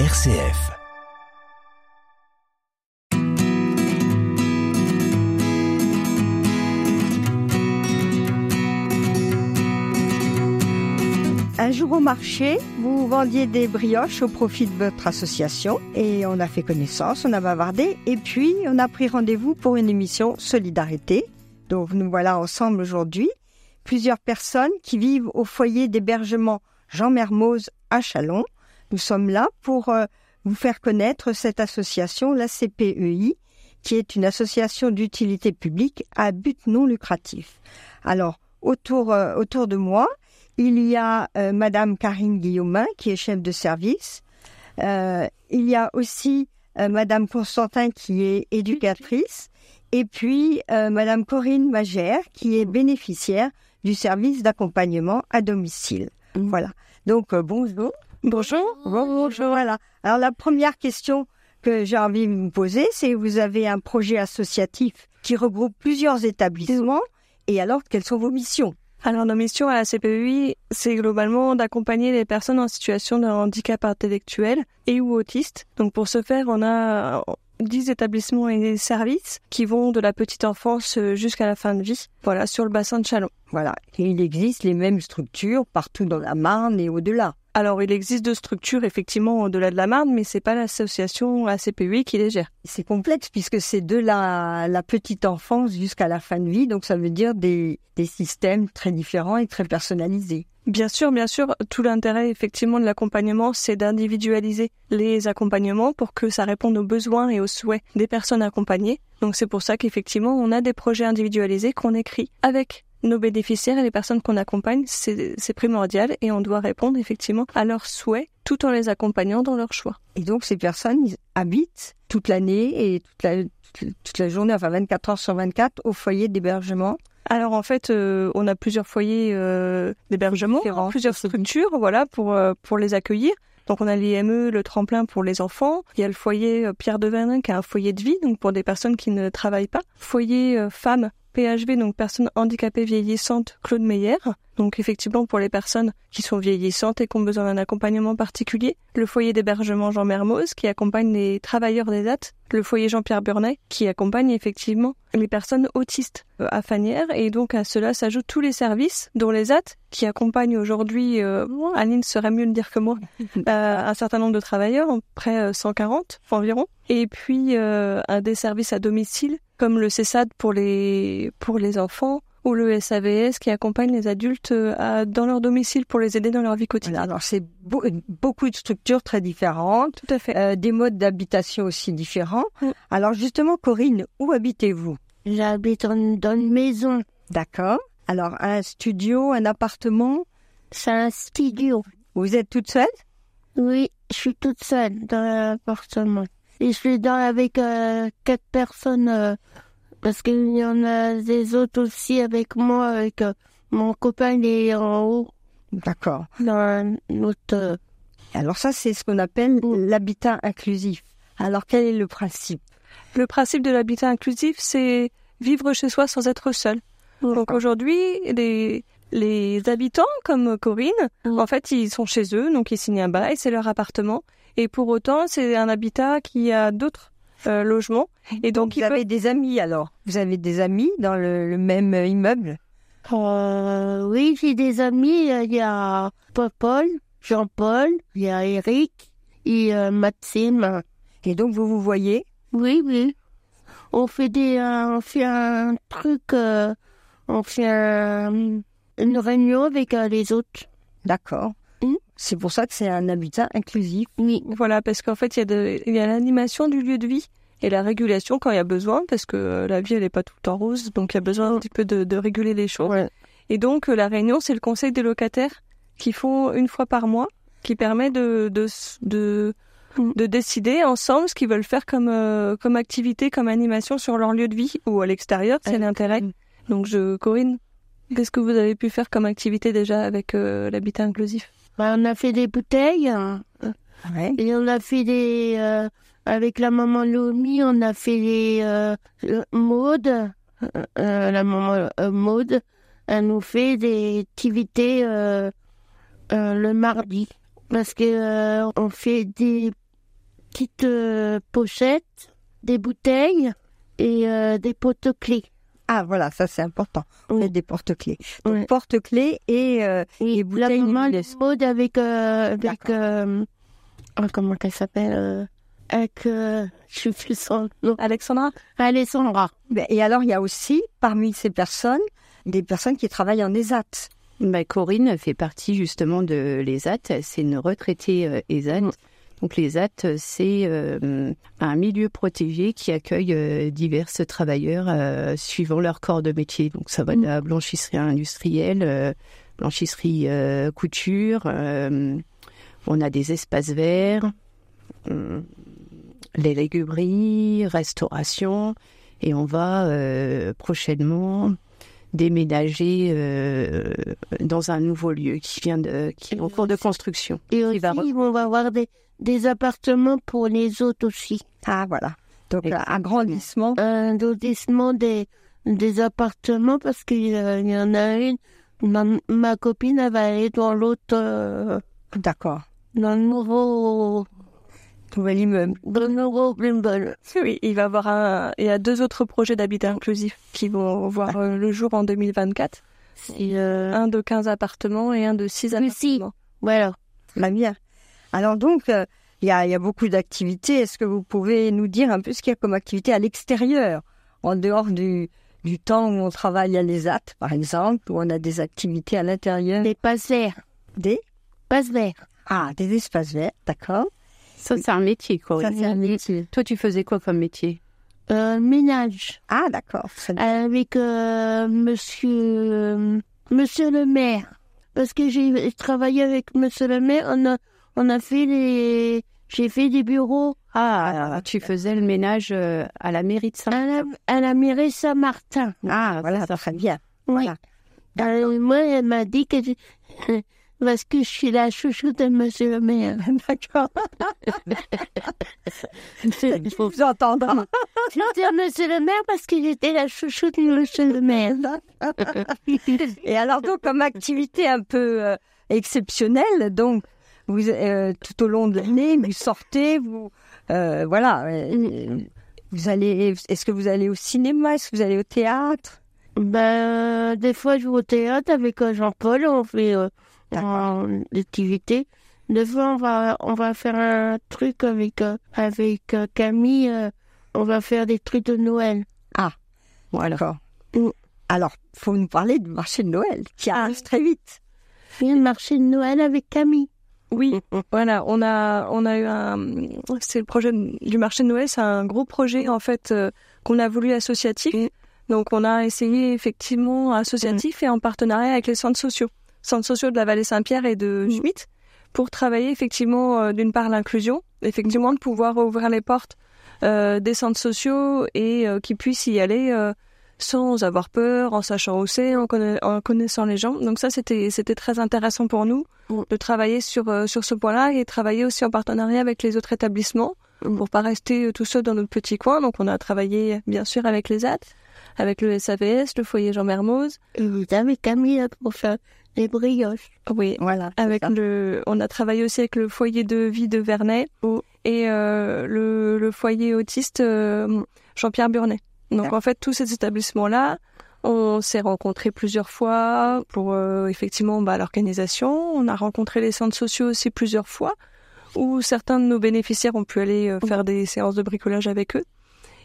RCF. Un jour au marché, vous vendiez des brioches au profit de votre association et on a fait connaissance, on a bavardé et puis on a pris rendez-vous pour une émission Solidarité. Donc nous voilà ensemble aujourd'hui, plusieurs personnes qui vivent au foyer d'hébergement Jean Mermoz à Chalon. Nous sommes là pour euh, vous faire connaître cette association, la CPEI, qui est une association d'utilité publique à but non lucratif. Alors, autour, euh, autour de moi, il y a euh, Madame Karine Guillaumin, qui est chef de service. Euh, il y a aussi Madame Constantin, qui est éducatrice. Et puis Madame Corinne Magère, qui est bénéficiaire du service d'accompagnement à domicile. Mm. Voilà. Donc, bonjour. Bonjour. Bonjour. Voilà. Alors, la première question que j'ai envie de vous poser, c'est vous avez un projet associatif qui regroupe plusieurs établissements. Et alors, quelles sont vos missions? Alors, nos missions à la CPUI, c'est globalement d'accompagner les personnes en situation de handicap intellectuel et ou autiste. Donc, pour ce faire, on a 10 établissements et services qui vont de la petite enfance jusqu'à la fin de vie, voilà, sur le bassin de Chalon. Voilà. Et il existe les mêmes structures partout dans la Marne et au-delà. Alors, il existe deux structures effectivement au-delà de la Marne, mais c'est pas l'association ACPUI qui les gère. C'est complexe puisque c'est de la, la petite enfance jusqu'à la fin de vie, donc ça veut dire des, des systèmes très différents et très personnalisés. Bien sûr, bien sûr, tout l'intérêt effectivement de l'accompagnement, c'est d'individualiser les accompagnements pour que ça réponde aux besoins et aux souhaits des personnes accompagnées. Donc c'est pour ça qu'effectivement, on a des projets individualisés qu'on écrit avec nos bénéficiaires et les personnes qu'on accompagne, c'est primordial et on doit répondre effectivement à leurs souhaits tout en les accompagnant dans leurs choix. Et donc ces personnes ils habitent toute l'année et toute la, toute la journée, enfin 24 heures sur 24, au foyer d'hébergement. Alors en fait, euh, on a plusieurs foyers euh, d'hébergement, plusieurs structures, voilà, pour euh, pour les accueillir. Donc on a l'IME, le tremplin pour les enfants. Il y a le foyer Pierre de Vernin qui est un foyer de vie, donc pour des personnes qui ne travaillent pas. Foyer femmes PHV, donc personnes handicapées vieillissantes, Claude Meyer. Donc effectivement pour les personnes qui sont vieillissantes et qui ont besoin d'un accompagnement particulier. Le foyer d'hébergement Jean Mermoz qui accompagne les travailleurs des dates. Le foyer Jean-Pierre Burnet qui accompagne effectivement les personnes autistes euh, à Fanière. Et donc à cela s'ajoutent tous les services, dont les AT qui accompagnent aujourd'hui, euh, Aline serait mieux de dire que moi, euh, un certain nombre de travailleurs, près euh, 140 environ. Et puis euh, un des services à domicile comme le CESAD pour les, pour les enfants ou le SAVS qui accompagne les adultes euh, à- dans leur domicile pour les aider dans leur vie quotidienne. Voilà, alors c'est beau- beaucoup de structures très différentes, Tout à fait. euh, des modes d'habitation aussi différents. Mm. Alors justement, Corinne, où habitez-vous? J'habite dans une maison. D'accord. Alors un studio, un appartement? C'est un studio. Vous êtes toute seule? Oui, je suis toute seule dans l'appartement. Et je suis dans avec euh, quatre personnes euh, parce qu'il y en a des autres aussi avec moi. Avec euh, mon copain, il est en haut D'accord. dans notre. euh, Alors ça, c'est ce qu'on appelle l'habitat inclusif. Alors quel est le principe? Le principe de l'habitat inclusif, c'est vivre chez soi sans être seul. Donc aujourd'hui, les, les habitants comme Corinne, Mm. en fait, ils sont chez eux, donc ils signent un bail, c'est leur appartement. Et pour autant, c'est un habitat qui a d'autres euh, logements. Et donc, Vous ils avez des amis alors? Vous avez des amis dans le, le même euh, immeuble? Euh, oui, j'ai des amis. euh, Il y a Paul, Jean-Paul, il y a Eric et euh, Maxime. Et donc vous vous voyez? Oui, oui. On fait des, euh, on fait un truc, euh, on fait un- une réunion avec euh, les autres. D'accord. C'est pour ça que c'est un habitat inclusif. Oui. Voilà, parce qu'en fait, il y a, de- il y a l'animation du lieu de vie et la régulation quand il y a besoin, parce que euh, la vie, elle n'est pas tout le temps rose, donc il y a besoin un petit peu de, de réguler les choses. Ouais. Et donc, euh, la réunion, c'est le conseil des locataires qui font une fois par mois, qui permet de, de, s- de, Mm. de décider ensemble ce qu'ils veulent faire comme, euh, comme activité, comme animation sur leur lieu de vie ou à l'extérieur, c'est l'intérêt. Mm. Donc, je, Corinne, qu'est-ce que vous avez pu faire comme activité déjà avec euh, l'habitat inclusif? Bah, on a fait des bouteilles hein, Ouais. et on a fait des, euh, avec la maman Lomi, on a fait des euh, euh, Maude, euh, la maman Maude, elle nous fait des activités le mardi parce que on fait des petites pochettes, des bouteilles et des porte-clés. Ah, voilà, ça c'est important. On Oui. des porte-clés. Donc, Ouais. porte-clés et, euh, Et Et la bouteilles de mode avec euh, avec euh, oh, comment qu'elle s'appelle euh, avec euh, je sais plus son nom Alexandra? Alessandra. ben, et alors il y a aussi parmi ces personnes des personnes qui travaillent en ESAT. Bah, Corinne fait partie justement de l'ESAT. C'est une retraitée euh, ESAT. Mm. Donc l'ESAT, euh, c'est euh, un milieu protégé qui accueille euh, divers travailleurs suivant leur corps de métier. Donc ça va de la blanchisserie industrielle, blanchisserie couture. on a des espaces verts, les légumeries, restauration. Et on va prochainement déménager euh, dans un nouveau lieu qui vient de qui est en cours de construction. Et aussi va on va avoir des des appartements pour les autres aussi. Ah voilà. Donc Exactement. un agrandissement. Un lotissement des des appartements parce qu'il y en a une. Ma, ma copine elle va aller dans l'autre euh, D'accord. dans le nouveau Nouvel immeuble. nouveau. Oui, il va y avoir un, il y a deux autres projets d'habitat inclusif qui vont voir euh, le jour en 2024. Et, euh, Un de 15 appartements et un de 6 Oui, si. appartements. voilà. Très bien. Alors donc, euh, il y, a, il y a beaucoup d'activités. Est-ce que vous pouvez nous dire un peu ce qu'il y a comme activité à l'extérieur, en dehors du, du temps où on travaille à l'ESAT, par exemple, où on a des activités à l'intérieur Des passes verts. des? Passes verts. ah des espaces verts, d'accord. Ça, c'est un métier, Ça Corinne. c'est un métier. Toi, tu faisais quoi comme métier? Euh, ménage. Ah d'accord. avec euh, monsieur euh, monsieur le maire parce que j'ai travaillé avec monsieur le maire on a on a fait les j'ai fait des bureaux Ah, tu faisais le ménage euh, à la mairie de Saint. à la, à la mairie Saint-Martin Ah voilà, très bien. oui Voilà. Alors, moi elle m'a dit que je- parce que je suis la chouchoute de monsieur le maire D'accord. Il faut vous entendre. J'étais monsieur le maire parce que j'étais la chouchoute de monsieur le maire Et alors donc comme activité un peu euh, exceptionnelle, donc vous euh, tout au long de l'année, vous sortez, vous euh, voilà, vous allez. Est-ce que vous allez au cinéma Est-ce que vous allez au théâtre? Ben, des fois, je vais au théâtre avec Jean-Paul, on fait euh, un- des fois, on va, on va faire un truc avec, euh, avec euh, Camille, euh, on va faire des trucs de Noël. Voilà. D'accord. Mm. Alors, faut nous parler du marché de Noël qui arrive très vite. Il y a le marché de Noël avec Camille. Oui, voilà, on a, on a eu un, c'est le projet du marché de Noël, c'est un gros projet en fait euh, qu'on a voulu associatif. Donc on a essayé effectivement associatif et en partenariat avec les centres sociaux, centres sociaux de la vallée Saint-Pierre et de Schmitt, pour travailler effectivement euh, d'une part l'inclusion, effectivement de pouvoir ouvrir les portes euh, des centres sociaux et euh, qu'ils puissent y aller sans avoir peur, en sachant où c'est, en, conna- en connaissant les gens. Donc ça c'était c'était très intéressant pour nous de travailler sur sur ce point-là et travailler aussi en partenariat avec les autres établissements Mm. pour pas rester euh, tout seul dans notre petit coin. Donc on a travaillé bien sûr avec les AT, avec le SAVS, le foyer Jean Mermoz, Et vous avez Camille pour faire des brioches. oui, Voilà. avec le, on a travaillé aussi avec le foyer de vie de Vernet et euh, le, le foyer autiste euh, Jean-Pierre Burnet. Donc en fait, tous ces établissements-là, on s'est rencontrés plusieurs fois pour euh, effectivement bah, l'organisation. On a rencontré les centres sociaux aussi plusieurs fois, où certains de nos bénéficiaires ont pu aller euh, faire des séances de bricolage avec eux.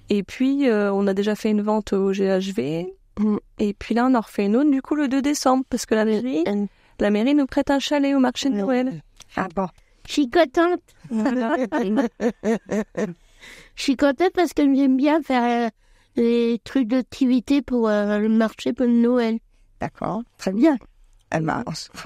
Et puis, euh, on a déjà fait une vente au GHV. Mm. Et puis là, on en refait une autre, du coup, le 2 décembre, parce que la mairie, Euh, la mairie nous prête un chalet au marché de Noël. Ah bon. Je suis contente. Je suis contente parce que j'aime bien faire euh, les trucs d'activité pour euh, le marché pour Noël. D'accord. Très bien. Eh ben,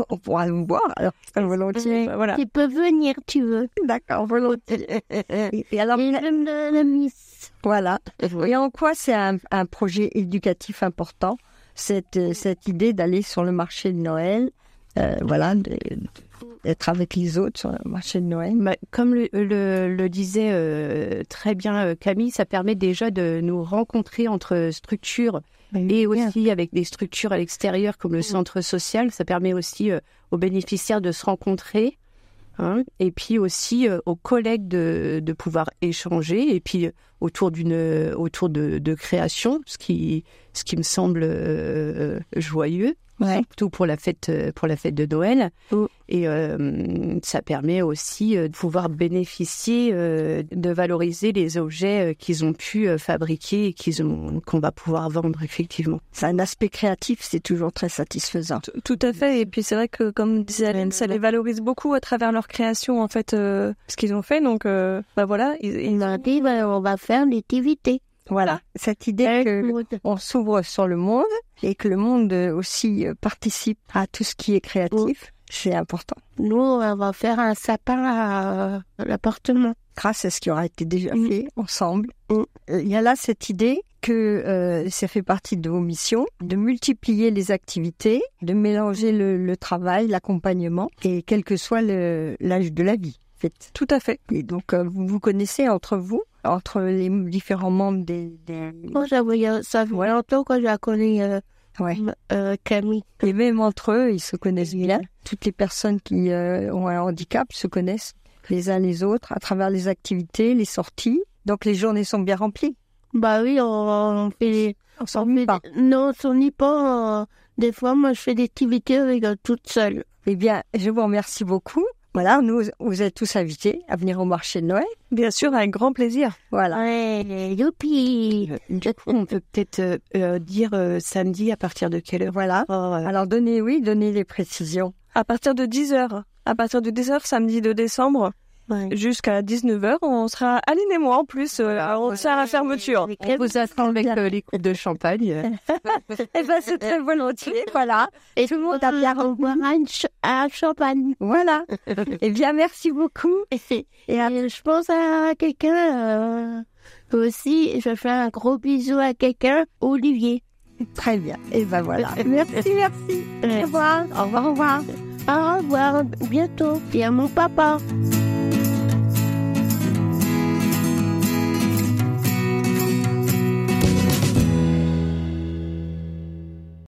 on, pourra nous voir alors volontiers. Bah, voilà. Tu peux venir, tu veux. D'accord, volontiers. Et, et alors Et j'aime la, miss. voilà. Et en quoi c'est un, un projet éducatif important cette euh, cette idée d'aller sur le marché de Noël, euh, voilà, d'être avec les autres sur le marché de Noël? Bah, comme le, le, le disait euh, très bien euh, Camille, ça permet déjà de nous rencontrer entre structures et aussi avec des structures à l'extérieur comme le centre social. Ça permet aussi euh, aux bénéficiaires de se rencontrer hein, et puis aussi euh, aux collègues de, de pouvoir échanger, et puis euh, autour d'une autour de, de création, ce qui ce qui me semble euh, joyeux, Ouais. surtout pour la fête euh, pour la fête de Noël. Et euh, ça permet aussi euh, de pouvoir bénéficier euh, de valoriser les objets qu'ils ont pu fabriquer et qu'ils ont qu'on va pouvoir vendre effectivement. C'est un aspect créatif, c'est toujours très satisfaisant. T- Tout à fait. Et puis c'est vrai que, comme disait Hélène, ça les valorise beaucoup à travers leur création, en fait, euh, ce qu'ils ont fait. Donc, euh, bah voilà, ils, ils- Il m'a dit, ben, on va faire l'activité. Voilà, cette idée Avec que Maud. on s'ouvre sur le monde et que le monde aussi euh, participe à tout ce qui est créatif, c'est important. Nous, on va faire un sapin à, à l'appartement. Grâce à ce qui aura été déjà Mm. fait ensemble. Mm. Euh, Il y a là cette idée que euh, ça fait partie de vos missions, de multiplier les activités, de mélanger le, le travail, l'accompagnement, et quel que soit l'âge de la vie. en fait. tout à fait. Et donc, euh, vous vous connaissez entre vous, entre les différents membres des... des... Moi, ça fait, ça fait longtemps que je la connais, euh, Ouais. euh, Camille. Et même entre eux, ils se connaissent bien. Toutes les personnes qui euh, ont un handicap se connaissent les uns les autres à travers les activités, les sorties. Donc les journées sont bien remplies. Bah oui, on, on fait... On s'ennuie pas. des- Non, on s'ennuie pas. euh, Des fois, moi, je fais des activités avec euh, toute seule. Eh bien, je vous remercie beaucoup. Voilà, nous, vous êtes tous invités à venir au marché de Noël. Bien sûr, avec grand plaisir. Voilà. Ouais, youpi Euh, on peut peut-être euh, euh, dire euh, samedi à partir de quelle heure? Voilà. Oh, euh, Alors, donnez, oui, donnez les précisions. À partir de 10h, à partir de 10h, samedi de décembre, Ouais. jusqu'à 19h, on sera Aline et moi en plus, euh, on tient à la fermeture. on vous attend avec euh, les coupes de champagne. Eh ben, c'est très volontiers. Voilà. Et tout le monde a bien ch- un champagne. Voilà. Eh bien, merci beaucoup. Et, je pense à quelqu'un euh, aussi. Je fais un gros bisou à quelqu'un, Olivier. très bien. Et ben voilà. Merci, merci. Au revoir. Au revoir, au revoir. Au revoir, bientôt. Et à mon papa.